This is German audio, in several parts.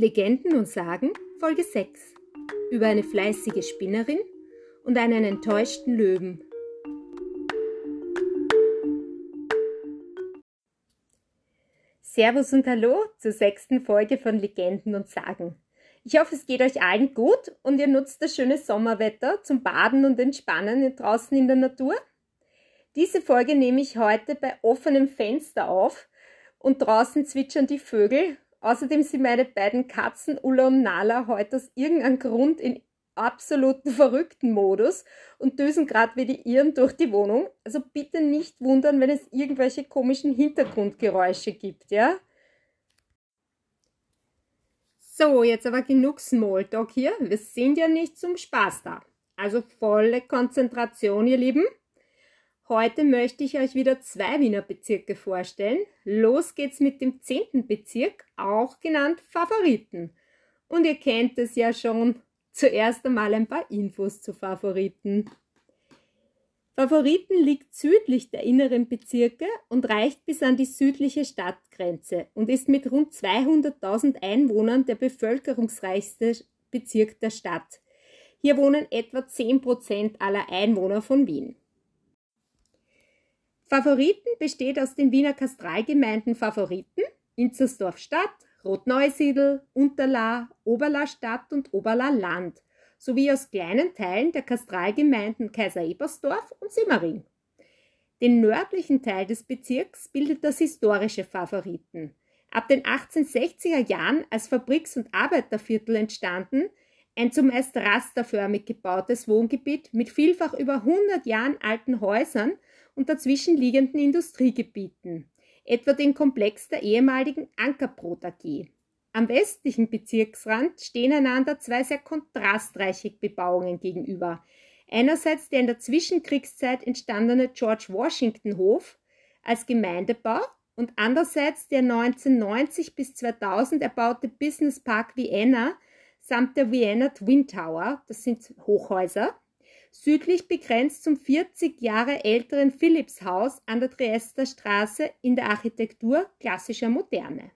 Legenden und Sagen Folge 6 über eine fleißige Spinnerin und einen enttäuschten Löwen. Servus und Hallo zur sechsten Folge von Legenden und Sagen. Ich hoffe, es geht euch allen gut und ihr nutzt das schöne Sommerwetter zum Baden und Entspannen draußen in der Natur. Diese Folge nehme ich heute bei offenem Fenster auf und draußen zwitschern die Vögel. Außerdem sind meine beiden Katzen Ulla und Nala heute aus irgendeinem Grund in absoluten verrückten Modus und düsen gerade wie die Iren durch die Wohnung. Also bitte nicht wundern, wenn es irgendwelche komischen Hintergrundgeräusche gibt, ja? So, jetzt aber genug Smalltalk hier. Wir sind ja nicht zum Spaß da. Also volle Konzentration, ihr Lieben. Heute möchte ich euch wieder zwei Wiener Bezirke vorstellen. Los geht's mit dem zehnten Bezirk, auch genannt Favoriten. Und ihr kennt es ja schon. Zuerst einmal ein paar Infos zu Favoriten. Favoriten liegt südlich der inneren Bezirke und reicht bis an die südliche Stadtgrenze und ist mit rund 200.000 Einwohnern der bevölkerungsreichste Bezirk der Stadt. Hier wohnen etwa 10 Prozent aller Einwohner von Wien. Favoriten besteht aus den Wiener Kastralgemeinden Favoriten, Inzersdorf Stadt, Rotneusiedl, Unterla, Oberla Stadt und Oberla Land sowie aus kleinen Teilen der Kastralgemeinden Kaiser Ebersdorf und Simmering. Den nördlichen Teil des Bezirks bildet das historische Favoriten. Ab den 1860er Jahren als Fabriks- und Arbeiterviertel entstanden, ein zumeist rasterförmig gebautes Wohngebiet mit vielfach über 100 Jahren alten Häusern und dazwischen liegenden Industriegebieten, etwa den Komplex der ehemaligen Ankerbrot AG. Am westlichen Bezirksrand stehen einander zwei sehr kontrastreiche Bebauungen gegenüber. Einerseits der in der Zwischenkriegszeit entstandene George Washington Hof als Gemeindebau und andererseits der 1990 bis 2000 erbaute Business Park Vienna samt der Vienna Twin Tower, das sind Hochhäuser, südlich begrenzt zum 40 Jahre älteren Philippshaus an der Triester Straße in der Architektur klassischer Moderne.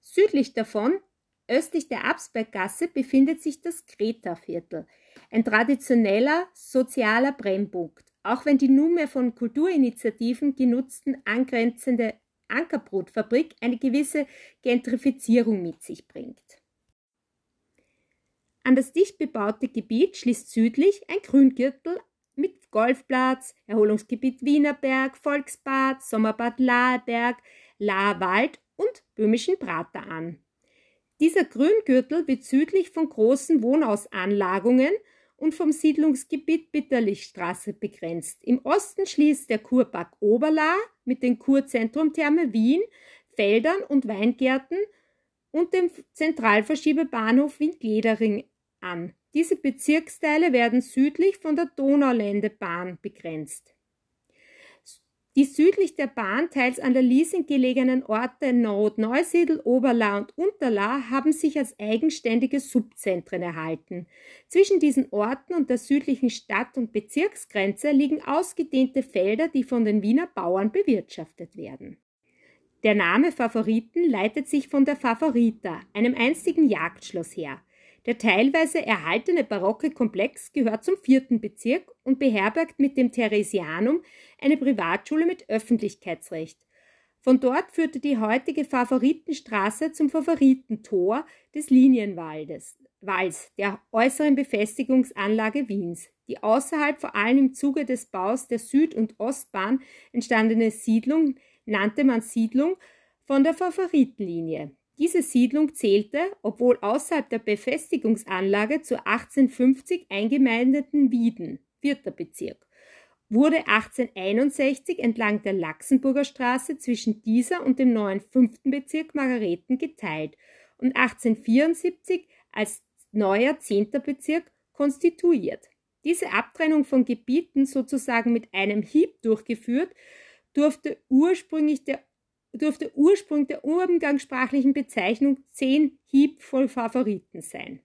Südlich davon, östlich der Absberggasse, befindet sich das Greta-Viertel, ein traditioneller sozialer Brennpunkt, auch wenn die nunmehr von Kulturinitiativen genutzten angrenzende Ankerbrotfabrik eine gewisse Gentrifizierung mit sich bringt. An das dicht bebaute Gebiet schließt südlich ein Grüngürtel mit Golfplatz, Erholungsgebiet Wienerberg, Volksbad, Sommerbad Laheberg, Lahewald und Böhmischen Prater an. Dieser Grüngürtel wird südlich von großen Wohnhausanlagungen und vom Siedlungsgebiet Bitterlichstraße begrenzt. Im Osten schließt der Kurpark Oberla mit dem Kurzentrum Therme Wien, Feldern und Weingärten und dem Zentralverschiebebahnhof Wien-Gledering an. Diese Bezirksteile werden südlich von der Donauländebahn begrenzt. Die südlich der Bahn teils an der Liesing gelegenen Orte Nord, Neusiedl, Oberla und Unterla haben sich als eigenständige Subzentren erhalten. Zwischen diesen Orten und der südlichen Stadt- und Bezirksgrenze liegen ausgedehnte Felder, die von den Wiener Bauern bewirtschaftet werden. Der Name Favoriten leitet sich von der Favorita, einem einstigen Jagdschloss her. Der teilweise erhaltene barocke Komplex gehört zum vierten Bezirk und beherbergt mit dem Theresianum eine Privatschule mit Öffentlichkeitsrecht. Von dort führte die heutige Favoritenstraße zum Favoritentor des Linienwaldes, Walls, der äußeren Befestigungsanlage Wiens. Die außerhalb vor allem im Zuge des Baus der Süd- und Ostbahn entstandene Siedlung nannte man Siedlung von der Favoritenlinie. Diese Siedlung zählte, obwohl außerhalb der Befestigungsanlage, zur 1850 eingemeindeten Wieden, vierter Bezirk, wurde 1861 entlang der Laxenburger Straße zwischen dieser und dem neuen fünften Bezirk Margareten geteilt und 1874 als neuer zehnter Bezirk konstituiert. Diese Abtrennung von Gebieten sozusagen mit einem Hieb durchgeführt, durfte ursprünglich der dürfte Ursprung der umgangssprachlichen Bezeichnung zehn Hieb voll Favoriten sein.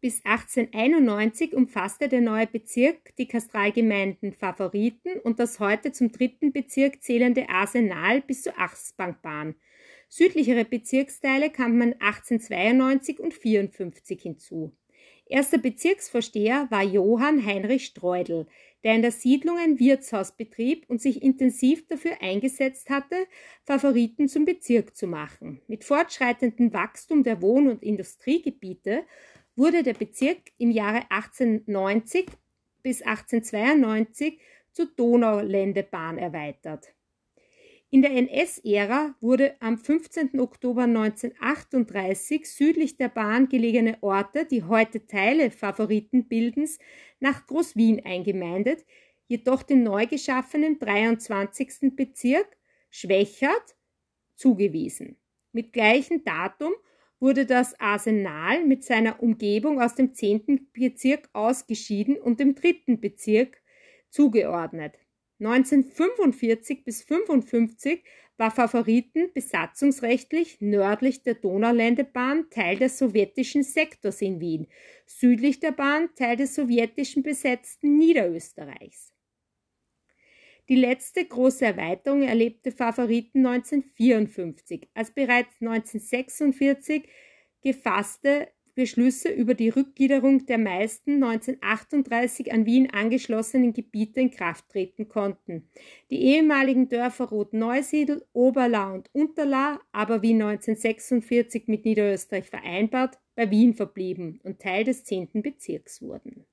Bis 1891 umfasste der neue Bezirk die Kastralgemeinden Favoriten und das heute zum dritten Bezirk zählende Arsenal bis zur Achsbankbahn Südlichere Bezirksteile kam man 1892 und 54 hinzu. Erster Bezirksvorsteher war Johann Heinrich Streudel, der in der Siedlung ein Wirtshaus betrieb und sich intensiv dafür eingesetzt hatte, Favoriten zum Bezirk zu machen. Mit fortschreitendem Wachstum der Wohn- und Industriegebiete wurde der Bezirk im Jahre 1890 bis 1892 zur Donauländebahn erweitert. In der NS-Ära wurde am 15. Oktober 1938 südlich der Bahn gelegene Orte, die heute Teile Favoritenbildens, nach Groß-Wien eingemeindet, jedoch den neu geschaffenen 23. Bezirk Schwächert zugewiesen. Mit gleichem Datum wurde das Arsenal mit seiner Umgebung aus dem 10. Bezirk ausgeschieden und dem 3. Bezirk zugeordnet. 1945 bis 55 war Favoriten besatzungsrechtlich nördlich der Donauländebahn Teil des sowjetischen Sektors in Wien, südlich der Bahn Teil des sowjetischen besetzten Niederösterreichs. Die letzte große Erweiterung erlebte Favoriten 1954, als bereits 1946 gefasste Beschlüsse über die Rückgliederung der meisten 1938 an Wien angeschlossenen Gebiete in Kraft treten konnten. Die ehemaligen Dörfer Rot-Neusiedl, Oberla und Unterla, aber wie 1946 mit Niederösterreich vereinbart, bei Wien verblieben und Teil des 10. Bezirks wurden.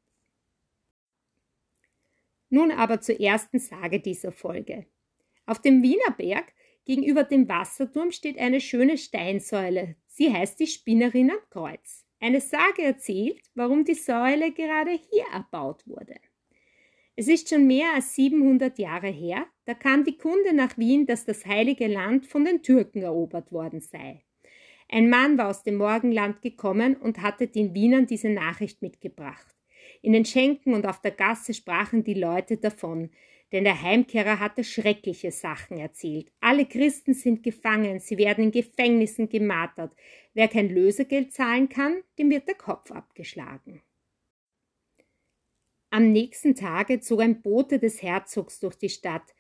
Nun aber zur ersten Sage dieser Folge. Auf dem Wiener Berg gegenüber dem Wasserturm steht eine schöne Steinsäule. Sie heißt die Spinnerin am Kreuz. Eine Sage erzählt, warum die Säule gerade hier erbaut wurde. Es ist schon mehr als 700 Jahre her, da kam die Kunde nach Wien, dass das heilige Land von den Türken erobert worden sei. Ein Mann war aus dem Morgenland gekommen und hatte den Wienern diese Nachricht mitgebracht. In den Schenken und auf der Gasse sprachen die Leute davon, denn der Heimkehrer hatte schreckliche Sachen erzählt. Alle Christen sind gefangen, sie werden in Gefängnissen gemartert. Wer kein Lösegeld zahlen kann, dem wird der Kopf abgeschlagen. Am nächsten Tage zog ein Bote des Herzogs durch die Stadt.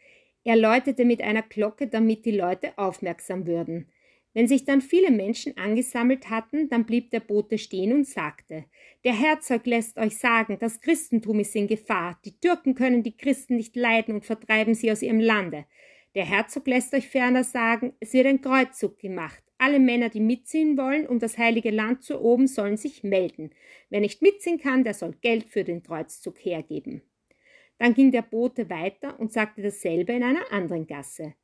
Er läutete mit einer Glocke, damit die Leute aufmerksam würden. Wenn sich dann viele Menschen angesammelt hatten, dann blieb der Bote stehen und sagte Der Herzog lässt euch sagen, das Christentum ist in Gefahr, die Türken können die Christen nicht leiden und vertreiben sie aus ihrem Lande. Der Herzog lässt euch ferner sagen, es wird ein Kreuzzug gemacht. Alle Männer, die mitziehen wollen, um das heilige Land zu oben, sollen sich melden. Wer nicht mitziehen kann, der soll Geld für den Kreuzzug hergeben. Dann ging der Bote weiter und sagte dasselbe in einer anderen Gasse.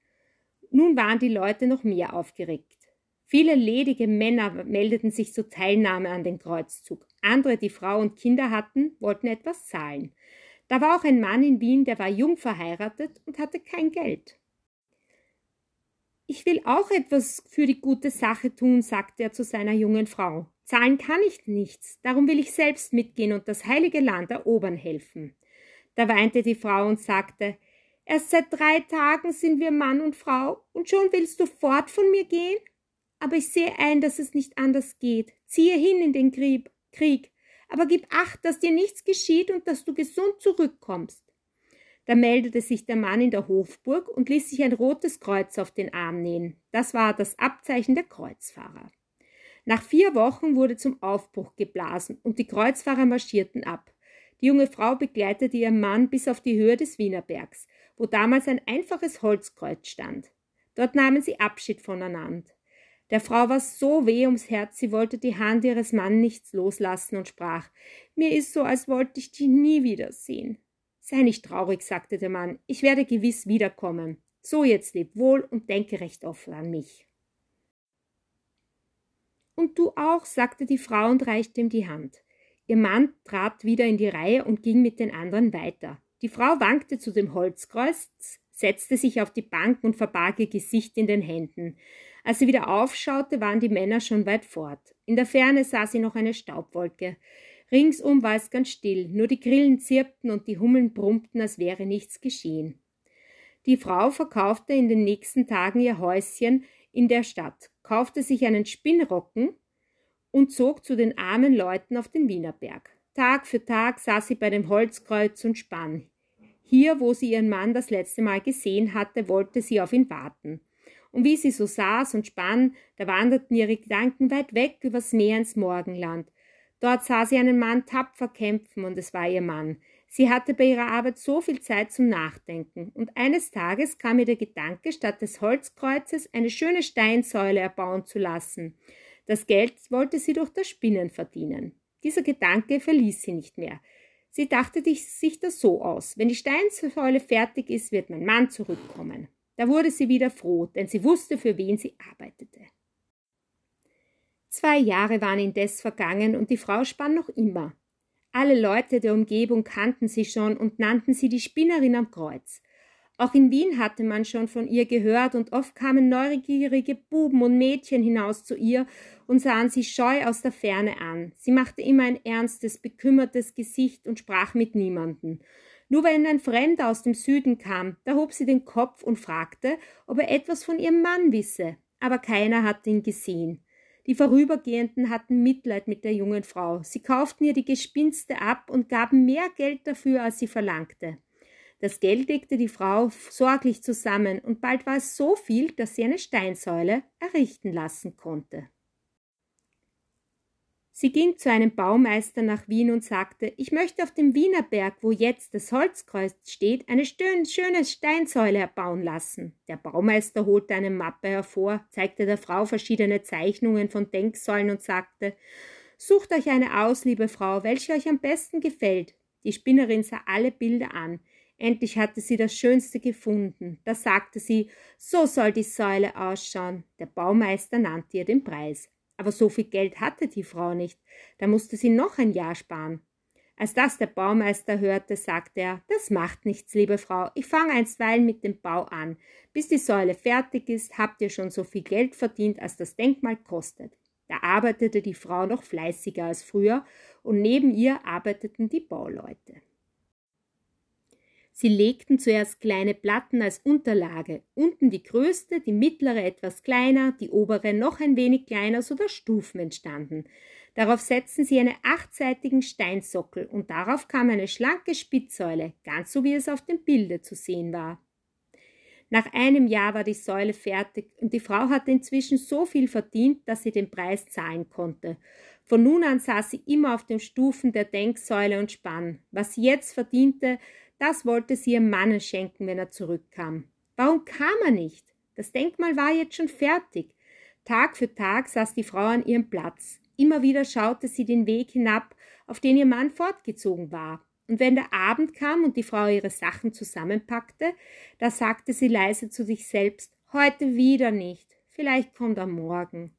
Nun waren die Leute noch mehr aufgeregt. Viele ledige Männer meldeten sich zur Teilnahme an den Kreuzzug. Andere, die Frau und Kinder hatten, wollten etwas zahlen. Da war auch ein Mann in Wien, der war jung verheiratet und hatte kein Geld. Ich will auch etwas für die gute Sache tun, sagte er zu seiner jungen Frau. Zahlen kann ich nichts, darum will ich selbst mitgehen und das heilige Land erobern helfen. Da weinte die Frau und sagte, Erst seit drei Tagen sind wir Mann und Frau, und schon willst du fort von mir gehen? Aber ich sehe ein, dass es nicht anders geht. Ziehe hin in den Krieg, aber gib acht, dass dir nichts geschieht und dass du gesund zurückkommst. Da meldete sich der Mann in der Hofburg und ließ sich ein rotes Kreuz auf den Arm nähen. Das war das Abzeichen der Kreuzfahrer. Nach vier Wochen wurde zum Aufbruch geblasen und die Kreuzfahrer marschierten ab. Die junge Frau begleitete ihren Mann bis auf die Höhe des Wienerbergs, wo damals ein einfaches Holzkreuz stand. Dort nahmen sie Abschied voneinander. Der Frau war so weh ums Herz, sie wollte die Hand ihres Mannes nicht loslassen und sprach Mir ist so, als wollte ich dich nie wiedersehen. Sei nicht traurig, sagte der Mann, ich werde gewiss wiederkommen. So jetzt leb wohl und denke recht offen an mich. Und du auch, sagte die Frau und reichte ihm die Hand. Ihr Mann trat wieder in die Reihe und ging mit den anderen weiter. Die Frau wankte zu dem Holzkreuz, setzte sich auf die Bank und verbarg ihr Gesicht in den Händen. Als sie wieder aufschaute, waren die Männer schon weit fort. In der Ferne sah sie noch eine Staubwolke. Ringsum war es ganz still, nur die Grillen zirpten und die Hummeln brummten, als wäre nichts geschehen. Die Frau verkaufte in den nächsten Tagen ihr Häuschen in der Stadt, kaufte sich einen Spinnrocken und zog zu den armen Leuten auf den Wienerberg. Tag für Tag saß sie bei dem Holzkreuz und spann. Hier, wo sie ihren Mann das letzte Mal gesehen hatte, wollte sie auf ihn warten und wie sie so saß und spann, da wanderten ihre Gedanken weit weg übers Meer ins Morgenland. Dort sah sie einen Mann tapfer kämpfen, und es war ihr Mann. Sie hatte bei ihrer Arbeit so viel Zeit zum Nachdenken, und eines Tages kam ihr der Gedanke, statt des Holzkreuzes eine schöne Steinsäule erbauen zu lassen. Das Geld wollte sie durch das Spinnen verdienen. Dieser Gedanke verließ sie nicht mehr. Sie dachte sich das so aus. Wenn die Steinsäule fertig ist, wird mein Mann zurückkommen. Da wurde sie wieder froh, denn sie wusste, für wen sie arbeitete. Zwei Jahre waren indes vergangen und die Frau spann noch immer. Alle Leute der Umgebung kannten sie schon und nannten sie die Spinnerin am Kreuz. Auch in Wien hatte man schon von ihr gehört und oft kamen neugierige Buben und Mädchen hinaus zu ihr und sahen sie scheu aus der Ferne an. Sie machte immer ein ernstes, bekümmertes Gesicht und sprach mit niemanden. Nur wenn ein Fremder aus dem Süden kam, da hob sie den Kopf und fragte, ob er etwas von ihrem Mann wisse, aber keiner hatte ihn gesehen. Die Vorübergehenden hatten Mitleid mit der jungen Frau. Sie kauften ihr die Gespinste ab und gaben mehr Geld dafür, als sie verlangte. Das Geld legte die Frau sorglich zusammen, und bald war es so viel, dass sie eine Steinsäule errichten lassen konnte. Sie ging zu einem Baumeister nach Wien und sagte, ich möchte auf dem Wienerberg, wo jetzt das Holzkreuz steht, eine schöne Steinsäule erbauen lassen. Der Baumeister holte eine Mappe hervor, zeigte der Frau verschiedene Zeichnungen von Denksäulen und sagte, Sucht euch eine aus, liebe Frau, welche euch am besten gefällt. Die Spinnerin sah alle Bilder an. Endlich hatte sie das Schönste gefunden. Da sagte sie, so soll die Säule ausschauen. Der Baumeister nannte ihr den Preis. Aber so viel Geld hatte die Frau nicht, da musste sie noch ein Jahr sparen. Als das der Baumeister hörte, sagte er, das macht nichts, liebe Frau, ich fange einstweilen mit dem Bau an. Bis die Säule fertig ist, habt ihr schon so viel Geld verdient, als das Denkmal kostet. Da arbeitete die Frau noch fleißiger als früher, und neben ihr arbeiteten die Bauleute. Sie legten zuerst kleine Platten als Unterlage, unten die größte, die mittlere etwas kleiner, die obere noch ein wenig kleiner, so dass Stufen entstanden. Darauf setzten sie einen achtseitigen Steinsockel und darauf kam eine schlanke Spitzsäule, ganz so wie es auf dem Bilde zu sehen war. Nach einem Jahr war die Säule fertig und die Frau hatte inzwischen so viel verdient, dass sie den Preis zahlen konnte. Von nun an saß sie immer auf den Stufen der Denksäule und spann. Was sie jetzt verdiente, das wollte sie ihrem Manne schenken, wenn er zurückkam. Warum kam er nicht? Das Denkmal war jetzt schon fertig. Tag für Tag saß die Frau an ihrem Platz. Immer wieder schaute sie den Weg hinab, auf den ihr Mann fortgezogen war. Und wenn der Abend kam und die Frau ihre Sachen zusammenpackte, da sagte sie leise zu sich selbst Heute wieder nicht. Vielleicht kommt er morgen.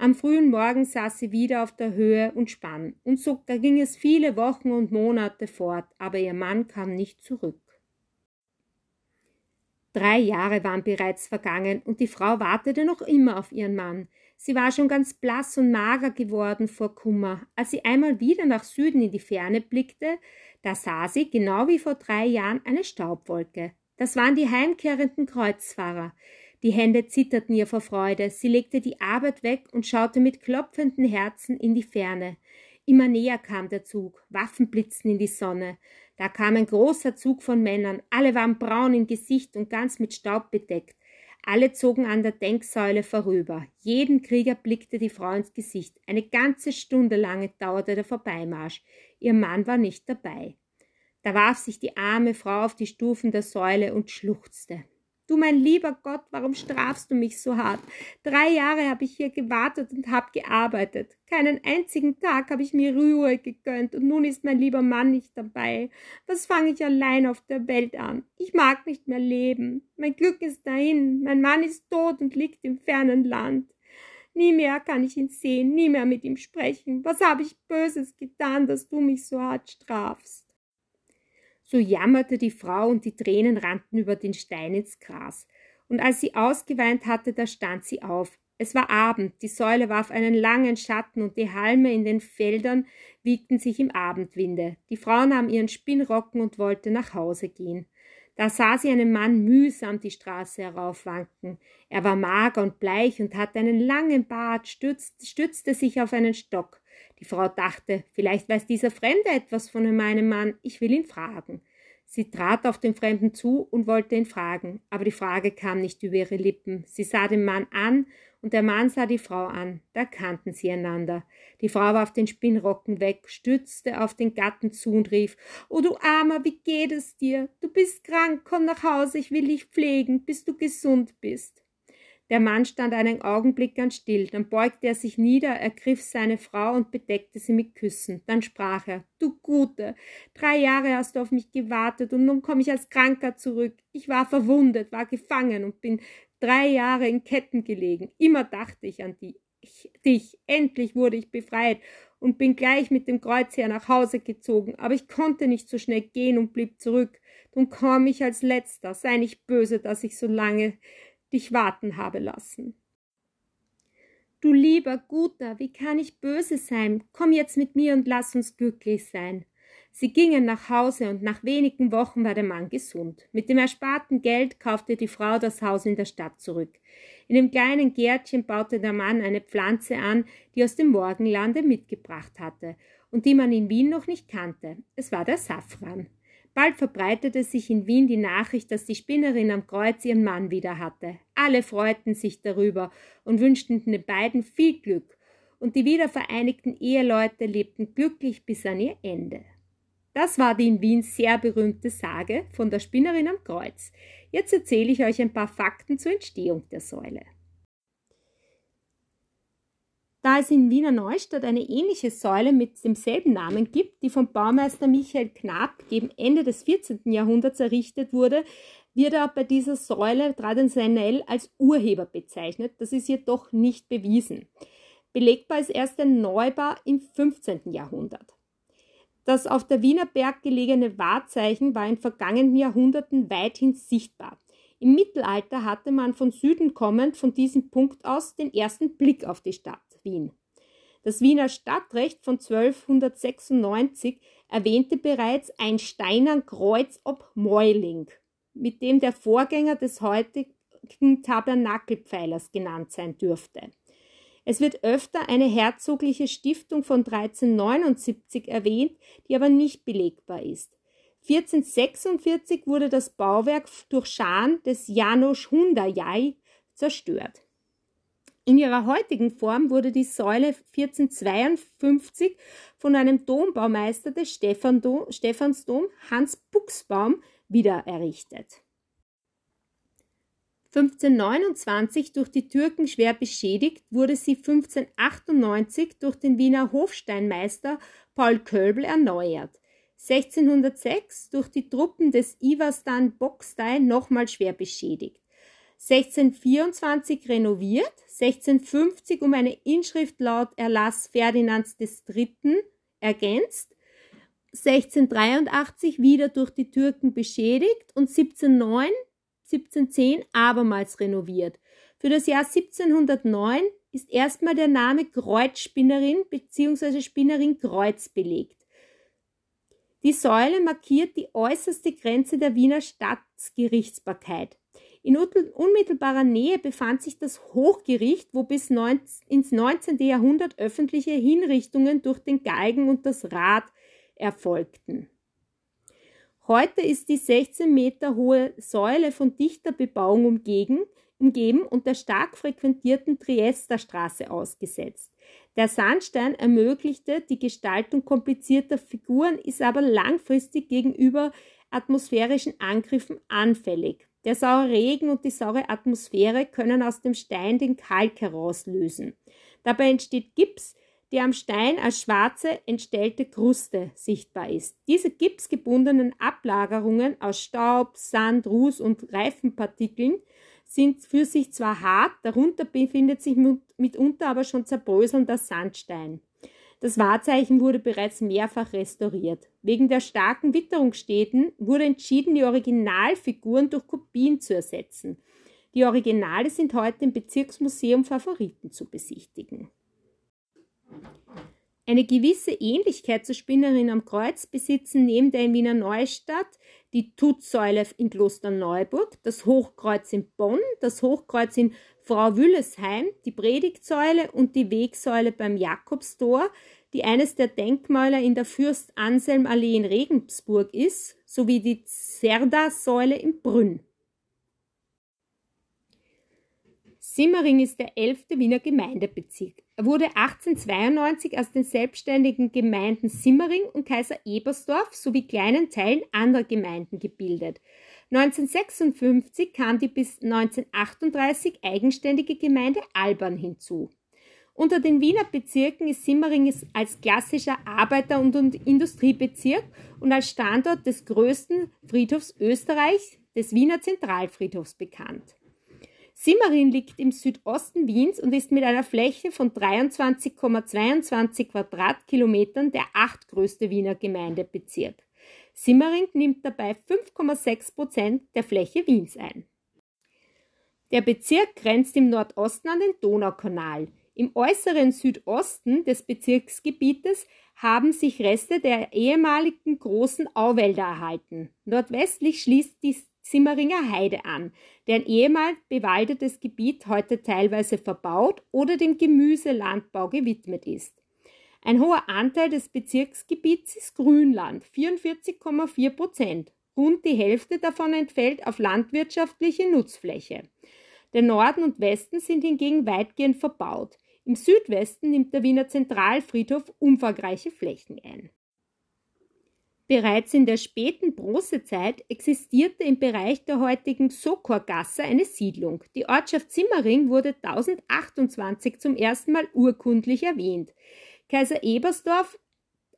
Am frühen Morgen saß sie wieder auf der Höhe und spann, und so ging es viele Wochen und Monate fort, aber ihr Mann kam nicht zurück. Drei Jahre waren bereits vergangen, und die Frau wartete noch immer auf ihren Mann. Sie war schon ganz blass und mager geworden vor Kummer. Als sie einmal wieder nach Süden in die Ferne blickte, da sah sie, genau wie vor drei Jahren, eine Staubwolke. Das waren die heimkehrenden Kreuzfahrer. Die Hände zitterten ihr vor Freude, sie legte die Arbeit weg und schaute mit klopfenden Herzen in die Ferne. Immer näher kam der Zug, Waffen blitzten in die Sonne. Da kam ein großer Zug von Männern, alle waren braun im Gesicht und ganz mit Staub bedeckt. Alle zogen an der Denksäule vorüber. Jeden Krieger blickte die Frau ins Gesicht. Eine ganze Stunde lang dauerte der Vorbeimarsch. Ihr Mann war nicht dabei. Da warf sich die arme Frau auf die Stufen der Säule und schluchzte. Du mein lieber Gott, warum strafst du mich so hart? Drei Jahre habe ich hier gewartet und habe gearbeitet. Keinen einzigen Tag habe ich mir Ruhe gegönnt und nun ist mein lieber Mann nicht dabei. Was fange ich allein auf der Welt an? Ich mag nicht mehr leben. Mein Glück ist dahin. Mein Mann ist tot und liegt im fernen Land. Nie mehr kann ich ihn sehen, nie mehr mit ihm sprechen. Was habe ich Böses getan, dass du mich so hart strafst? So jammerte die Frau und die Tränen rannten über den Stein ins Gras. Und als sie ausgeweint hatte, da stand sie auf. Es war Abend, die Säule warf einen langen Schatten und die Halme in den Feldern wiegten sich im Abendwinde. Die Frau nahm ihren Spinnrocken und wollte nach Hause gehen. Da sah sie einen Mann mühsam die Straße heraufwanken. Er war mager und bleich und hatte einen langen Bart, stützte, stützte sich auf einen Stock. Die Frau dachte, vielleicht weiß dieser Fremde etwas von meinem Mann, ich will ihn fragen. Sie trat auf den Fremden zu und wollte ihn fragen, aber die Frage kam nicht über ihre Lippen. Sie sah den Mann an und der Mann sah die Frau an. Da kannten sie einander. Die Frau warf den Spinnrocken weg, stützte auf den Gatten zu und rief: Oh, du Armer, wie geht es dir? Du bist krank, komm nach Hause, ich will dich pflegen, bis du gesund bist. Der Mann stand einen Augenblick ganz still, dann beugte er sich nieder, ergriff seine Frau und bedeckte sie mit Küssen. Dann sprach er Du Gute, drei Jahre hast du auf mich gewartet, und nun komme ich als Kranker zurück. Ich war verwundet, war gefangen und bin drei Jahre in Ketten gelegen. Immer dachte ich an die, ich, dich. Endlich wurde ich befreit und bin gleich mit dem Kreuzheer nach Hause gezogen, aber ich konnte nicht so schnell gehen und blieb zurück. Nun komm ich als letzter, sei nicht böse, dass ich so lange dich warten habe lassen. Du lieber Guter, wie kann ich böse sein? Komm jetzt mit mir und lass uns glücklich sein. Sie gingen nach Hause und nach wenigen Wochen war der Mann gesund. Mit dem ersparten Geld kaufte die Frau das Haus in der Stadt zurück. In dem kleinen Gärtchen baute der Mann eine Pflanze an, die aus dem Morgenlande mitgebracht hatte und die man in Wien noch nicht kannte. Es war der Safran. Bald verbreitete sich in Wien die Nachricht, dass die Spinnerin am Kreuz ihren Mann wieder hatte. Alle freuten sich darüber und wünschten den beiden viel Glück, und die wiedervereinigten Eheleute lebten glücklich bis an ihr Ende. Das war die in Wien sehr berühmte Sage von der Spinnerin am Kreuz. Jetzt erzähle ich euch ein paar Fakten zur Entstehung der Säule. Da es in Wiener Neustadt eine ähnliche Säule mit demselben Namen gibt, die vom Baumeister Michael Knapp gegen Ende des 14. Jahrhunderts errichtet wurde, wird er bei dieser Säule traditionell als Urheber bezeichnet. Das ist jedoch nicht bewiesen. Belegbar ist erst ein Neubau im 15. Jahrhundert. Das auf der Wiener Berg gelegene Wahrzeichen war in vergangenen Jahrhunderten weithin sichtbar. Im Mittelalter hatte man von Süden kommend von diesem Punkt aus den ersten Blick auf die Stadt. Wien. Das Wiener Stadtrecht von 1296 erwähnte bereits ein steinern Kreuz ob Mäuling, mit dem der Vorgänger des heutigen Tabernakelpfeilers genannt sein dürfte. Es wird öfter eine herzogliche Stiftung von 1379 erwähnt, die aber nicht belegbar ist. 1446 wurde das Bauwerk durch Schan des Janos Hundajai zerstört. In ihrer heutigen Form wurde die Säule 1452 von einem Dombaumeister des Stephansdom, Hans Buchsbaum, wieder errichtet. 1529 durch die Türken schwer beschädigt, wurde sie 1598 durch den Wiener Hofsteinmeister Paul Köbel erneuert. 1606 durch die Truppen des Ivastan Bokstein nochmal schwer beschädigt. 1624 renoviert, 1650 um eine Inschrift laut Erlass Ferdinands III. ergänzt, 1683 wieder durch die Türken beschädigt und 1709, 1710 abermals renoviert. Für das Jahr 1709 ist erstmal der Name Kreuzspinnerin bzw. Spinnerin Kreuz belegt. Die Säule markiert die äußerste Grenze der Wiener Staatsgerichtsbarkeit. In unmittelbarer Nähe befand sich das Hochgericht, wo bis ins 19. Jahrhundert öffentliche Hinrichtungen durch den Galgen und das Rad erfolgten. Heute ist die 16 Meter hohe Säule von dichter Bebauung umgeben, umgeben und der stark frequentierten Triesterstraße ausgesetzt. Der Sandstein ermöglichte die Gestaltung komplizierter Figuren, ist aber langfristig gegenüber atmosphärischen Angriffen anfällig. Der saure Regen und die saure Atmosphäre können aus dem Stein den Kalk herauslösen. Dabei entsteht Gips, der am Stein als schwarze, entstellte Kruste sichtbar ist. Diese gipsgebundenen Ablagerungen aus Staub, Sand, Ruß und Reifenpartikeln sind für sich zwar hart, darunter befindet sich mitunter aber schon zerbröselnder Sandstein. Das Wahrzeichen wurde bereits mehrfach restauriert. Wegen der starken Witterungsstäten wurde entschieden, die Originalfiguren durch Kopien zu ersetzen. Die Originale sind heute im Bezirksmuseum Favoriten zu besichtigen. Eine gewisse Ähnlichkeit zur Spinnerin am Kreuz besitzen neben der in Wiener Neustadt die Tutsäule in Klosterneuburg, das Hochkreuz in Bonn, das Hochkreuz in Frau Wüllesheim, die Predigtsäule und die Wegsäule beim Jakobstor, die eines der Denkmäler in der Fürst Anselm Allee in Regensburg ist, sowie die Zerda-Säule in Brünn. Simmering ist der elfte Wiener Gemeindebezirk. Wurde 1892 aus den selbstständigen Gemeinden Simmering und Kaiser Ebersdorf sowie kleinen Teilen anderer Gemeinden gebildet. 1956 kam die bis 1938 eigenständige Gemeinde Albern hinzu. Unter den Wiener Bezirken ist Simmering als klassischer Arbeiter- und Industriebezirk und als Standort des größten Friedhofs Österreichs, des Wiener Zentralfriedhofs, bekannt. Simmering liegt im Südosten Wiens und ist mit einer Fläche von 23,22 Quadratkilometern der achtgrößte Wiener Gemeindebezirk. Simmering nimmt dabei 5,6 Prozent der Fläche Wiens ein. Der Bezirk grenzt im Nordosten an den Donaukanal. Im äußeren Südosten des Bezirksgebietes haben sich Reste der ehemaligen großen Auwälder erhalten. Nordwestlich schließt die Simmeringer Heide an, deren ehemals bewaldetes Gebiet heute teilweise verbaut oder dem Gemüselandbau gewidmet ist. Ein hoher Anteil des Bezirksgebiets ist Grünland, 44,4 Prozent. Rund die Hälfte davon entfällt auf landwirtschaftliche Nutzfläche. Der Norden und Westen sind hingegen weitgehend verbaut. Im Südwesten nimmt der Wiener Zentralfriedhof umfangreiche Flächen ein. Bereits in der späten Bronzezeit existierte im Bereich der heutigen Sokorgasse eine Siedlung. Die Ortschaft Simmering wurde 1028 zum ersten Mal urkundlich erwähnt. Kaiser Ebersdorf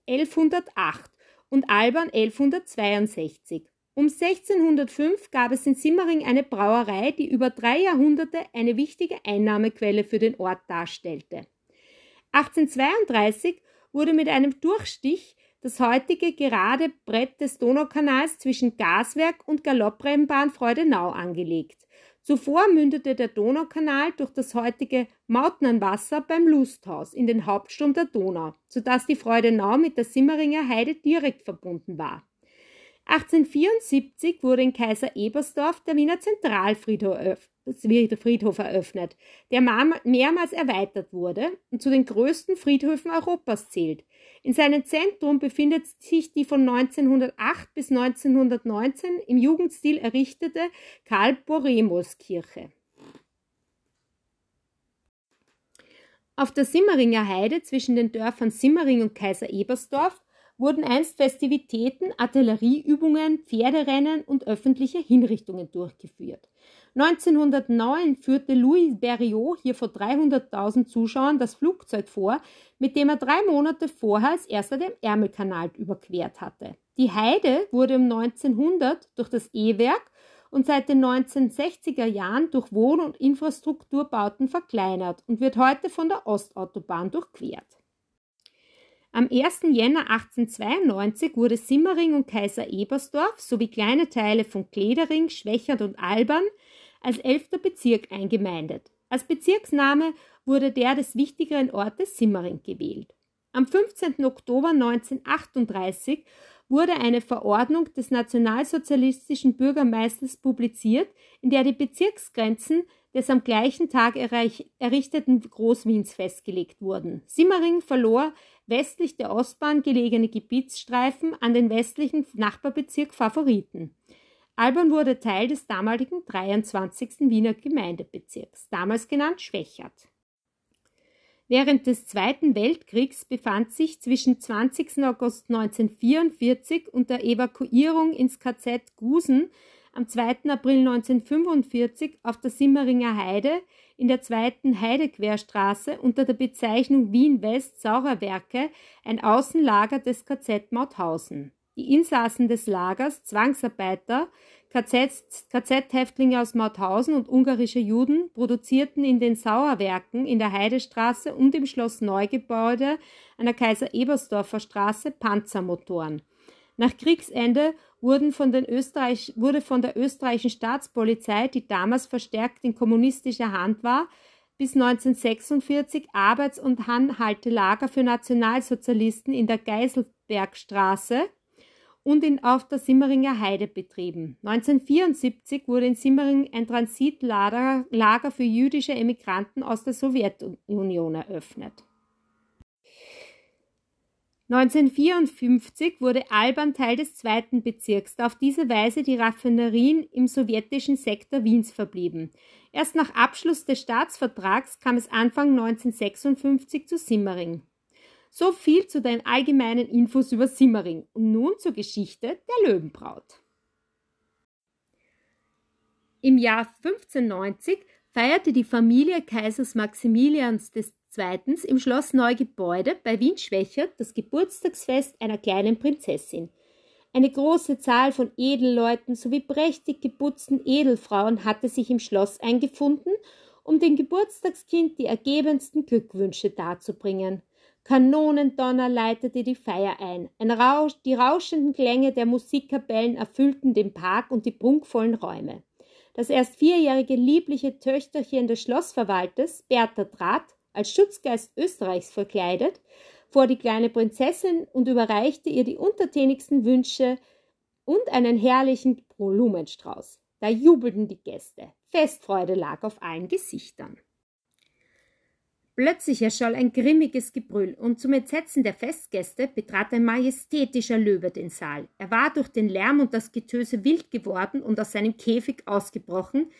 1108 und Albern 1162. Um 1605 gab es in Simmering eine Brauerei, die über drei Jahrhunderte eine wichtige Einnahmequelle für den Ort darstellte. 1832 wurde mit einem Durchstich das heutige gerade Brett des Donaukanals zwischen Gaswerk und Galopprennbahn Freudenau angelegt. Zuvor mündete der Donaukanal durch das heutige Mautnernwasser beim Lusthaus in den Hauptstrom der Donau, sodass die Freudenau mit der Simmeringer Heide direkt verbunden war. 1874 wurde in Kaiser Ebersdorf der Wiener Zentralfriedhof Friedhof eröffnet, der mehrmals erweitert wurde und zu den größten Friedhöfen Europas zählt. In seinem Zentrum befindet sich die von 1908 bis 1919 im Jugendstil errichtete Karl Boremos Kirche. Auf der Simmeringer Heide zwischen den Dörfern Simmering und Kaiser Ebersdorf wurden einst Festivitäten, Artillerieübungen, Pferderennen und öffentliche Hinrichtungen durchgeführt. 1909 führte Louis Berriot hier vor 300.000 Zuschauern das Flugzeug vor, mit dem er drei Monate vorher als erster den Ärmelkanal überquert hatte. Die Heide wurde um 1900 durch das E-Werk und seit den 1960er Jahren durch Wohn- und Infrastrukturbauten verkleinert und wird heute von der Ostautobahn durchquert. Am 1. Jänner 1892 wurde Simmering und Kaiser Ebersdorf sowie kleine Teile von Kledering, Schwächert und Albern als elfter Bezirk eingemeindet. Als Bezirksname wurde der des wichtigeren Ortes Simmering gewählt. Am 15. Oktober 1938 wurde eine Verordnung des nationalsozialistischen Bürgermeisters publiziert, in der die Bezirksgrenzen des am gleichen Tag errichteten Großwiens festgelegt wurden. Simmering verlor westlich der Ostbahn gelegene Gebietsstreifen an den westlichen Nachbarbezirk Favoriten. Albern wurde Teil des damaligen 23. Wiener Gemeindebezirks, damals genannt Schwächert. Während des Zweiten Weltkriegs befand sich zwischen 20. August 1944 und der Evakuierung ins KZ Gusen am 2. April 1945 auf der Simmeringer Heide in der zweiten Heidequerstraße unter der Bezeichnung Wien-West-Sauerwerke ein Außenlager des KZ Mauthausen. Die Insassen des Lagers, Zwangsarbeiter, KZ-Häftlinge aus Mauthausen und ungarische Juden produzierten in den Sauerwerken in der Heidestraße und im Schloss Neugebäude an der Kaiser-Ebersdorfer Straße Panzermotoren. Nach Kriegsende wurden von den Österreich, wurde von der österreichischen Staatspolizei, die damals verstärkt in kommunistischer Hand war, bis 1946 Arbeits- und Anhaltelager für Nationalsozialisten in der Geiselbergstraße und in, auf der Simmeringer Heide betrieben. 1974 wurde in Simmering ein Transitlager für jüdische Emigranten aus der Sowjetunion eröffnet. 1954 wurde Alban Teil des zweiten Bezirks, da auf diese Weise die Raffinerien im sowjetischen Sektor Wiens verblieben. Erst nach Abschluss des Staatsvertrags kam es Anfang 1956 zu Simmering. So viel zu den allgemeinen Infos über Simmering und nun zur Geschichte der Löwenbraut. Im Jahr 1590 feierte die Familie Kaisers Maximilians II. im Schloss Neugebäude bei Wien-Schwächert das Geburtstagsfest einer kleinen Prinzessin. Eine große Zahl von Edelleuten sowie prächtig geputzten Edelfrauen hatte sich im Schloss eingefunden, um dem Geburtstagskind die ergebensten Glückwünsche darzubringen. Kanonendonner leitete die Feier ein. ein Rausch, die rauschenden Klänge der Musikkapellen erfüllten den Park und die prunkvollen Räume. Das erst vierjährige liebliche Töchterchen des Schlossverwalters, Bertha trat, als Schutzgeist Österreichs verkleidet, vor die kleine Prinzessin und überreichte ihr die untertänigsten Wünsche und einen herrlichen Blumenstrauß. Da jubelten die Gäste. Festfreude lag auf allen Gesichtern. Plötzlich erscholl ein grimmiges Gebrüll, und zum Entsetzen der Festgäste betrat ein majestätischer Löwe den Saal. Er war durch den Lärm und das Getöse wild geworden und aus seinem Käfig ausgebrochen,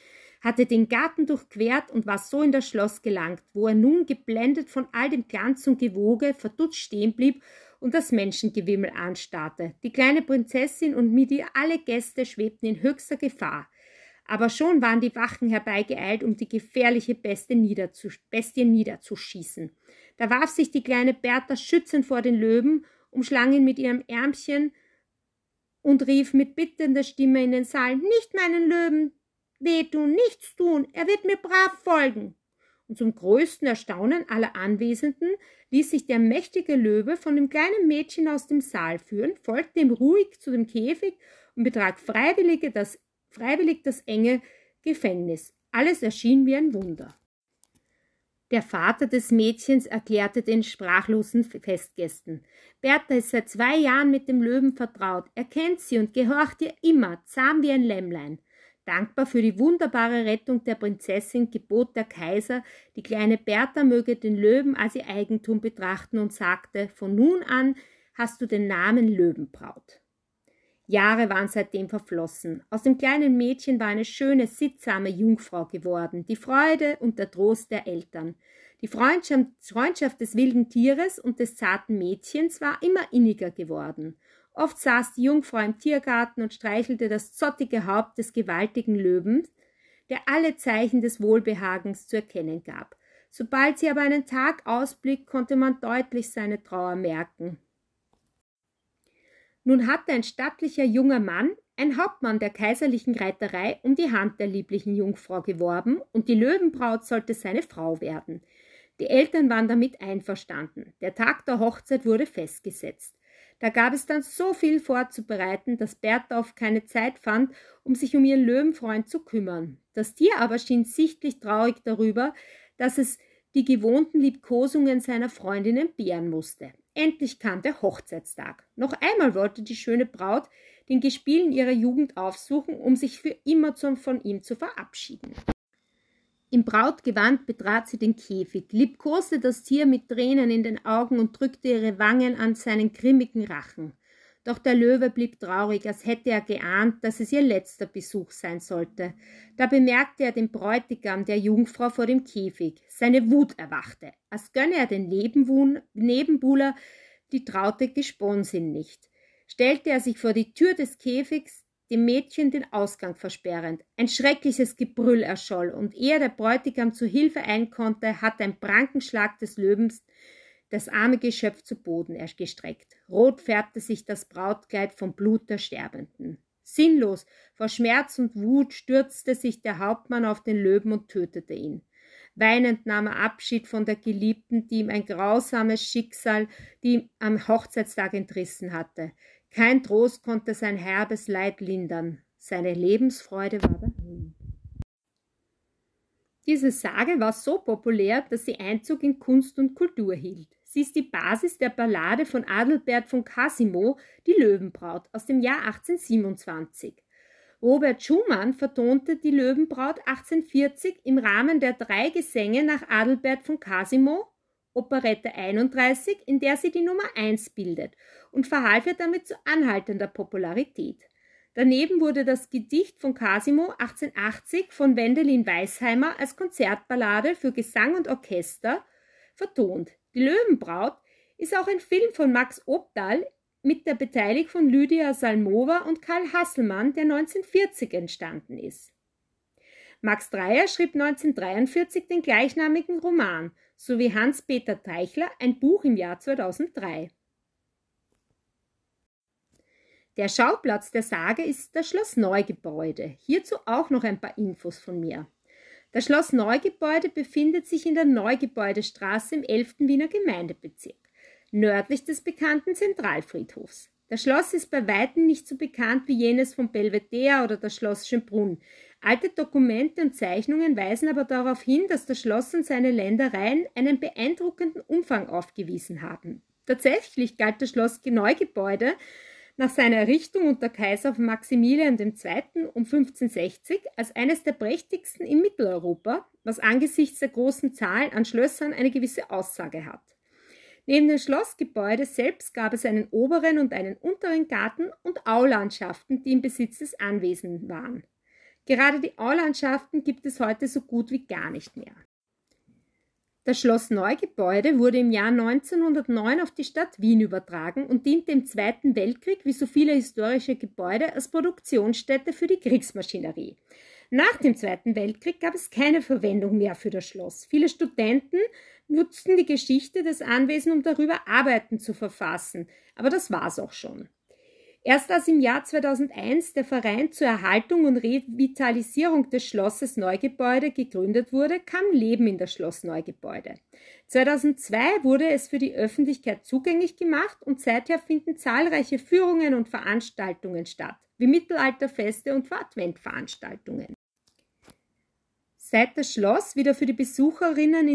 hatte den Garten durchquert und war so in das Schloss gelangt, wo er nun geblendet von all dem Glanz und Gewoge verdutzt stehen blieb und das Menschengewimmel anstarrte. Die kleine Prinzessin und mit ihr alle Gäste schwebten in höchster Gefahr. Aber schon waren die Wachen herbeigeeilt, um die gefährliche Bestie, niederzusch Bestie niederzuschießen. Da warf sich die kleine Bertha schützend vor den Löwen, umschlang ihn mit ihrem Ärmchen und rief mit bittender Stimme in den Saal: Nicht meinen Löwen wehtun, nichts tun, er wird mir brav folgen. Und zum größten Erstaunen aller Anwesenden ließ sich der mächtige Löwe von dem kleinen Mädchen aus dem Saal führen, folgte ihm ruhig zu dem Käfig und betrat freiwillige das freiwillig das enge Gefängnis. Alles erschien wie ein Wunder. Der Vater des Mädchens erklärte den sprachlosen Festgästen. Bertha ist seit zwei Jahren mit dem Löwen vertraut. Er kennt sie und gehorcht ihr immer, zahm wie ein Lämmlein. Dankbar für die wunderbare Rettung der Prinzessin gebot der Kaiser, die kleine Bertha möge den Löwen als ihr Eigentum betrachten und sagte, von nun an hast du den Namen Löwenbraut. Jahre waren seitdem verflossen. Aus dem kleinen Mädchen war eine schöne, sittsame Jungfrau geworden, die Freude und der Trost der Eltern. Die Freundschaft des wilden Tieres und des zarten Mädchens war immer inniger geworden. Oft saß die Jungfrau im Tiergarten und streichelte das zottige Haupt des gewaltigen Löwens, der alle Zeichen des Wohlbehagens zu erkennen gab. Sobald sie aber einen Tag ausblickt, konnte man deutlich seine Trauer merken. Nun hatte ein stattlicher junger Mann, ein Hauptmann der kaiserlichen Reiterei, um die Hand der lieblichen Jungfrau geworben, und die Löwenbraut sollte seine Frau werden. Die Eltern waren damit einverstanden. Der Tag der Hochzeit wurde festgesetzt. Da gab es dann so viel vorzubereiten, dass Bertha oft keine Zeit fand, um sich um ihren Löwenfreund zu kümmern. Das Tier aber schien sichtlich traurig darüber, dass es die gewohnten Liebkosungen seiner Freundin entbehren musste. Endlich kam der Hochzeitstag. Noch einmal wollte die schöne Braut den Gespielen ihrer Jugend aufsuchen, um sich für immer von ihm zu verabschieden. Im Brautgewand betrat sie den Käfig, liebkoste das Tier mit Tränen in den Augen und drückte ihre Wangen an seinen grimmigen Rachen. Doch der Löwe blieb traurig, als hätte er geahnt, dass es ihr letzter Besuch sein sollte. Da bemerkte er den Bräutigam der Jungfrau vor dem Käfig. Seine Wut erwachte, als gönne er den Nebenbuhler die traute Gesponsin nicht. Stellte er sich vor die Tür des Käfigs, dem Mädchen den Ausgang versperrend. Ein schreckliches Gebrüll erscholl, und ehe der Bräutigam zu Hilfe einkonnte, hatte ein Prankenschlag des Löwens das arme Geschöpf zu Boden gestreckt. Rot färbte sich das Brautkleid vom Blut der Sterbenden. Sinnlos, vor Schmerz und Wut stürzte sich der Hauptmann auf den Löwen und tötete ihn. Weinend nahm er Abschied von der Geliebten, die ihm ein grausames Schicksal, die ihm am Hochzeitstag entrissen hatte. Kein Trost konnte sein herbes Leid lindern. Seine Lebensfreude war dahin. Diese Sage war so populär, dass sie Einzug in Kunst und Kultur hielt. Sie ist die Basis der Ballade von Adelbert von Casimo, Die Löwenbraut aus dem Jahr 1827. Robert Schumann vertonte die Löwenbraut 1840 im Rahmen der drei Gesänge nach Adelbert von Casimo Operette 31, in der sie die Nummer 1 bildet und verhalf ihr damit zu anhaltender Popularität. Daneben wurde das Gedicht von Casimo 1880 von Wendelin Weisheimer als Konzertballade für Gesang und Orchester vertont. Die Löwenbraut ist auch ein Film von Max Obdal mit der Beteiligung von Lydia Salmova und Karl Hasselmann, der 1940 entstanden ist. Max Dreyer schrieb 1943 den gleichnamigen Roman, sowie Hans-Peter Teichler ein Buch im Jahr 2003. Der Schauplatz der Sage ist das Schloss Neugebäude. Hierzu auch noch ein paar Infos von mir. Das Schloss Neugebäude befindet sich in der Neugebäudestraße im 11. Wiener Gemeindebezirk, nördlich des bekannten Zentralfriedhofs. Das Schloss ist bei weitem nicht so bekannt wie jenes von Belvedere oder das Schloss Schönbrunn. Alte Dokumente und Zeichnungen weisen aber darauf hin, dass das Schloss und seine Ländereien einen beeindruckenden Umfang aufgewiesen haben. Tatsächlich galt das Schloss Neugebäude nach seiner Errichtung unter Kaiser Maximilian II. um 1560 als eines der prächtigsten in Mitteleuropa, was angesichts der großen Zahl an Schlössern eine gewisse Aussage hat. Neben dem Schlossgebäude selbst gab es einen oberen und einen unteren Garten und Aulandschaften, die im Besitz des Anwesenden waren. Gerade die Aulandschaften gibt es heute so gut wie gar nicht mehr. Das Schloss Neugebäude wurde im Jahr 1909 auf die Stadt Wien übertragen und diente im Zweiten Weltkrieg wie so viele historische Gebäude als Produktionsstätte für die Kriegsmaschinerie. Nach dem Zweiten Weltkrieg gab es keine Verwendung mehr für das Schloss. Viele Studenten nutzten die Geschichte des Anwesens, um darüber Arbeiten zu verfassen, aber das war's auch schon. Erst als im Jahr 2001 der Verein zur Erhaltung und Revitalisierung des Schlosses Neugebäude gegründet wurde, kam Leben in das Schloss Neugebäude. 2002 wurde es für die Öffentlichkeit zugänglich gemacht und seither finden zahlreiche Führungen und Veranstaltungen statt, wie Mittelalterfeste und Adventveranstaltungen. Seit das Schloss wieder für die Besucherinnen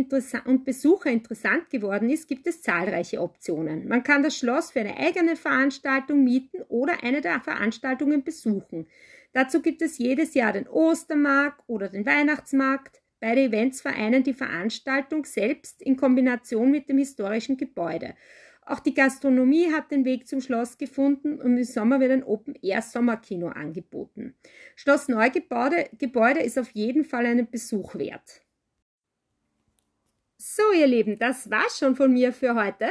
und Besucher interessant geworden ist, gibt es zahlreiche Optionen. Man kann das Schloss für eine eigene Veranstaltung mieten oder eine der Veranstaltungen besuchen. Dazu gibt es jedes Jahr den Ostermarkt oder den Weihnachtsmarkt. Beide Events vereinen die Veranstaltung selbst in Kombination mit dem historischen Gebäude. Auch die Gastronomie hat den Weg zum Schloss gefunden und im Sommer wird ein Open-Air-Sommerkino angeboten. Schloss Neugebäude Gebäude ist auf jeden Fall einen Besuch wert. So, ihr Lieben, das war's schon von mir für heute.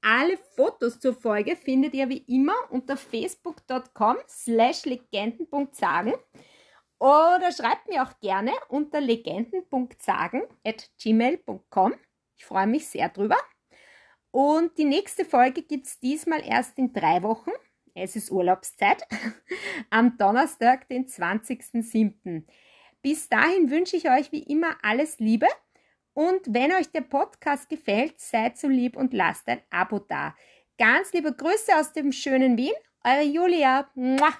Alle Fotos zur Folge findet ihr wie immer unter facebook.com slash legenden.sagen oder schreibt mir auch gerne unter legenden.sagen at gmail.com. Ich freue mich sehr drüber. Und die nächste Folge gibt es diesmal erst in drei Wochen. Es ist Urlaubszeit. Am Donnerstag, den 20.07. Bis dahin wünsche ich euch wie immer alles Liebe. Und wenn euch der Podcast gefällt, seid so lieb und lasst ein Abo da. Ganz liebe Grüße aus dem schönen Wien. Eure Julia. Muah.